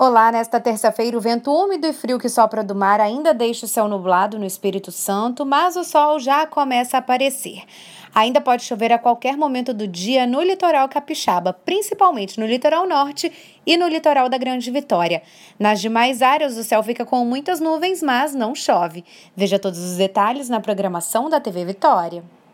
Olá, nesta terça-feira, o vento úmido e frio que sopra do mar ainda deixa o céu nublado no Espírito Santo, mas o sol já começa a aparecer. Ainda pode chover a qualquer momento do dia no litoral capixaba, principalmente no litoral norte e no litoral da Grande Vitória. Nas demais áreas, o céu fica com muitas nuvens, mas não chove. Veja todos os detalhes na programação da TV Vitória.